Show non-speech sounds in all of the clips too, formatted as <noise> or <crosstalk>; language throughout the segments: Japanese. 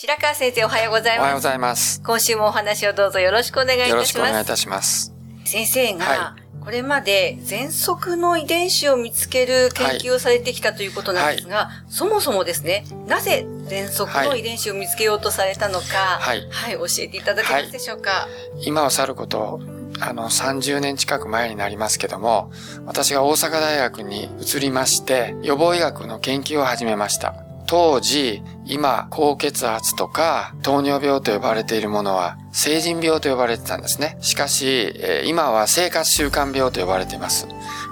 白川先生おはようございます。おはようございます。今週もお話をどうぞよろしくお願いいたしよます。ろしくお願いいたします。先生が、はこれまで喘息の遺伝子を見つける研究をされてきたということなんですが、そもそもですね、なぜ喘息の遺伝子を見つけようとされたのか、はいはい、教えていただけますでしょうか？今はさること、あの、30年近く前になりますけども、私が大阪大学に移りまして、予防医学の研究を始めました。当時、今、高血圧とか糖尿病と呼ばれているものは、成人病と呼ばれてたんですね。しかし、今は生活習慣病と呼ばれています。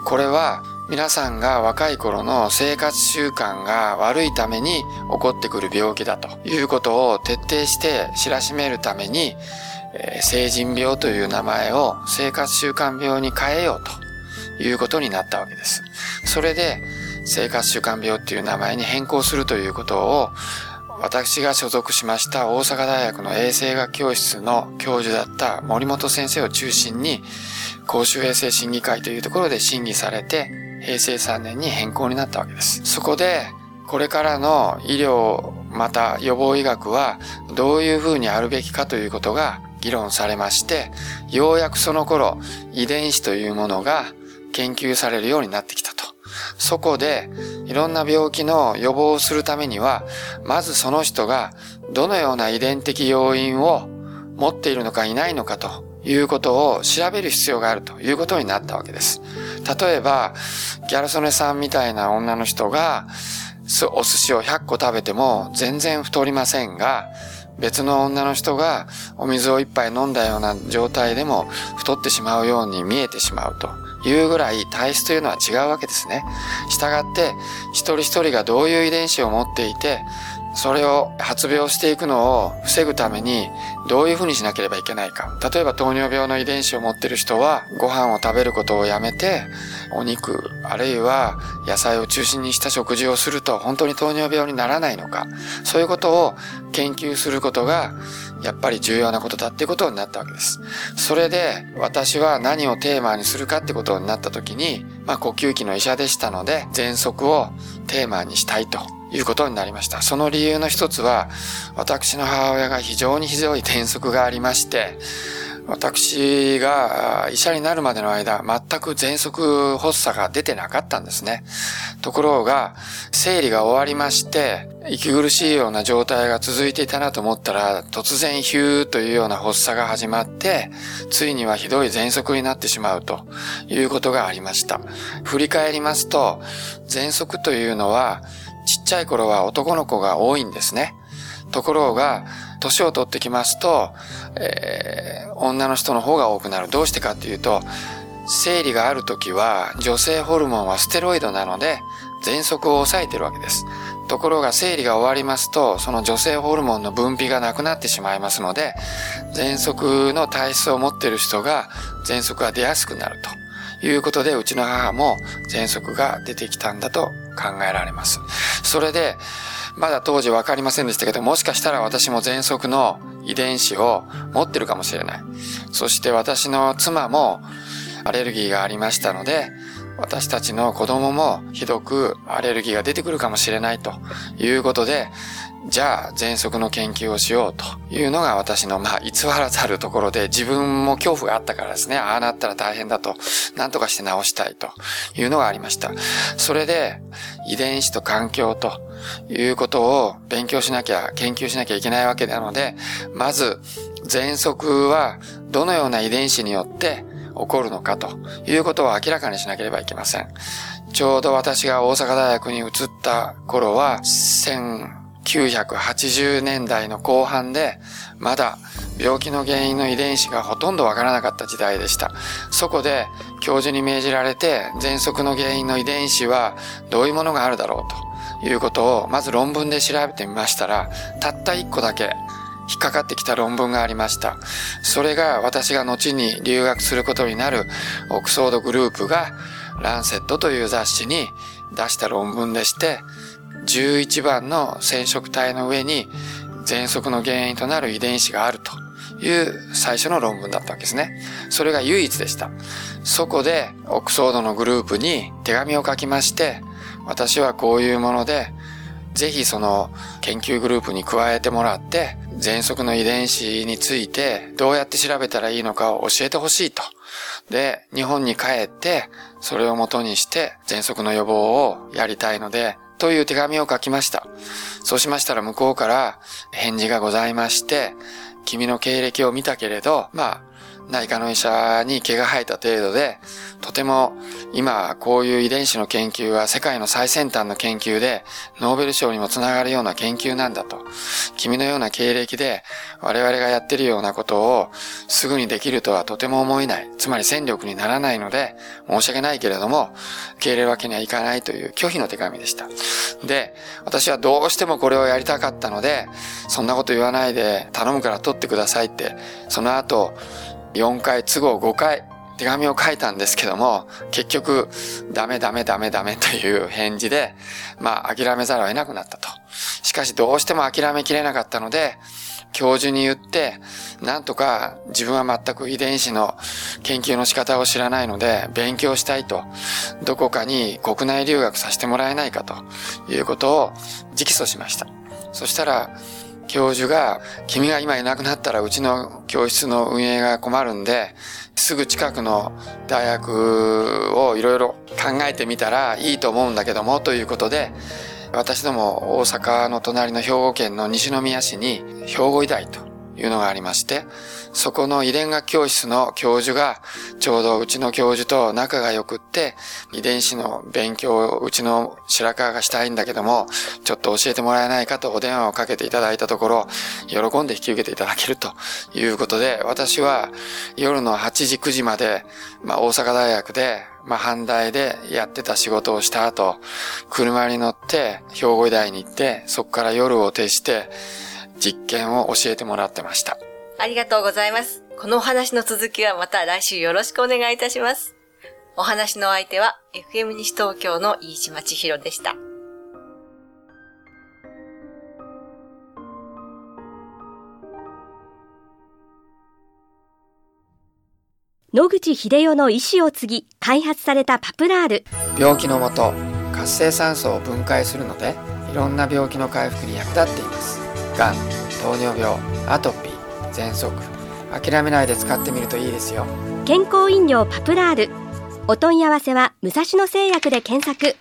これは、皆さんが若い頃の生活習慣が悪いために起こってくる病気だということを徹底して知らしめるために、えー成人病という名前を生活習慣病に変えようということになったわけです。それで生活習慣病っていう名前に変更するということを私が所属しました大阪大学の衛生学教室の教授だった森本先生を中心に公衆衛生審議会というところで審議されて平成3年に変更になったわけです。そこでこれからの医療また予防医学はどういうふうにあるべきかということが議論されまして、ようやくその頃遺伝子というものが研究されるようになってきたと。そこでいろんな病気の予防をするためには、まずその人がどのような遺伝的要因を持っているのかいないのかということを調べる必要があるということになったわけです。例えば、ギャル曽根さんみたいな女の人が、お寿司を100個食べても全然太りませんが、別の女の人がお水を一杯飲んだような状態でも太ってしまうように見えてしまうというぐらい体質というのは違うわけですね。したがって一人一人がどういう遺伝子を持っていてそれを発病していくのを防ぐためにどういうふうにしなければいけないか。例えば糖尿病の遺伝子を持ってる人はご飯を食べることをやめてお肉あるいは野菜を中心にした食事をすると本当に糖尿病にならないのか。そういうことを研究することがやっぱり重要なことだっていうことになったわけです。それで私は何をテーマにするかってことになった時に、まあ呼吸器の医者でしたので喘息をテーマにしたいということになりました。その理由の一つは、私の母親が非常にひどい喘息がありまして、私が医者になるまでの間、全く喘息発作が出てなかったんですね。ところが、生理が終わりまして、息苦しいような状態が続いていたなと思ったら、突然ヒューというような発作が始まって、ついにはひどい喘息になってしまうということがありました。振り返りますと、喘息というのは、ちゃい頃は男の子が多いんですね。ところが、年を取ってきますと、えー女の人の方が多くなる。どうしてかっていうと、生理がある時は女性ホルモンはステロイドなので、喘息を抑えてるわけです。ところが生理が終わりますと、その女性ホルモンの分泌がなくなってしまいますので、喘息の体質を持っている人が喘息が出やすくなるということで、うちの母も喘息が出てきたんだと考えられます。それで、まだ当時分かりませんでしたけど、もしかしたら私も喘息の遺伝子を持ってるかもしれない。そして私の妻もアレルギーがありましたので、私たちの子供もひどくアレルギーが出てくるかもしれないということで、じゃあ喘息の研究をしようというのが私のまあ偽らざるところで自分も恐怖があったからですね、ああなったら大変だと、なんとかして治したいというのがありました。それで遺伝子と環境ということを勉強しなきゃ、研究しなきゃいけないわけなので、まず喘息はどのような遺伝子によって起こるのかということを明らかにしなければいけません。ちょうど私が大阪大学に移った頃は、1980年代の後半で、まだ病気の原因の遺伝子がほとんどわからなかった時代でした。そこで教授に命じられて、喘息の原因の遺伝子はどういうものがあるだろうということを、まず論文で調べてみましたら、たった一個だけ引っかかってきた論文がありました。それが私が後に留学することになるオックスフォードグループがランセットという雑誌に出した論文でして、11番の染色体の上に喘息の原因となる遺伝子があるという最初の論文だったわけですね。それが唯一でした。そこでオックスフォードのグループに手紙を書きまして、私はこういうもので、ぜひその研究グループに加えてもらって、喘息の遺伝子についてどうやって調べたらいいのかを教えてほしいと。で、日本に帰って、それをもとにして喘息の予防をやりたいので、という手紙を書きました。そうしましたら向こうから返事がございまして、君の経歴を見たけれど、まあ、内科の医者に毛が生えた程度で、とても今こういう遺伝子の研究は世界の最先端の研究で、ノーベル賞にもつながるような研究なんだと。君のような経歴で我々がやってるようなことをすぐにできるとはとても思えない。つまり戦力にならないので、申し訳ないけれども、受け入れるわけにはいかないという拒否の手紙でした。で、私はどうしてもこれをやりたかったので、そんなこと言わないで頼むから取ってくださいって、その後、4回、都合5回、手紙を書いたんですけども、結局、ダメダメダメダメ <laughs> という返事で、まあ、諦めざるを得なくなったと。しかし、どうしても諦めきれなかったので、教授に言って、なんとか自分は全く遺伝子の研究の仕方を知らないので、勉強したいと、どこかに国内留学させてもらえないかということを直訴しました。そしたら、教授が、君が今いなくなったらうちの教室の運営が困るんで、すぐ近くの大学をいろいろ考えてみたらいいと思うんだけども、ということで、私ども大阪の隣の兵庫県の西宮市に兵庫医大というのがありまして、そこの遺伝学教室の教授が、ちょうどうちの教授と仲が良くって、遺伝子の勉強をうちの白川がしたいんだけども、ちょっと教えてもらえないかとお電話をかけていただいたところ、喜んで引き受けていただけるということで、私は夜の8時9時まで、まあ大阪大学で、まあ、阪大でやってた仕事をした後、車に乗って兵庫医大に行って、そこから夜を徹して、実験を教えてもらってました。ありがとうございます。このお話の続きはまた来週よろしくお願いいたします。お話の相手は FM 西東京の飯島千尋でした。野口秀夫の意思を継ぎ開発されたパプラール病気のもと活性酸素を分解するのでいろんな病気の回復に役立っていますがん糖尿病アトピー喘息。諦めないで使ってみるといいですよ。健康飲料パプラール。お問い合わせは武蔵野製薬で検索。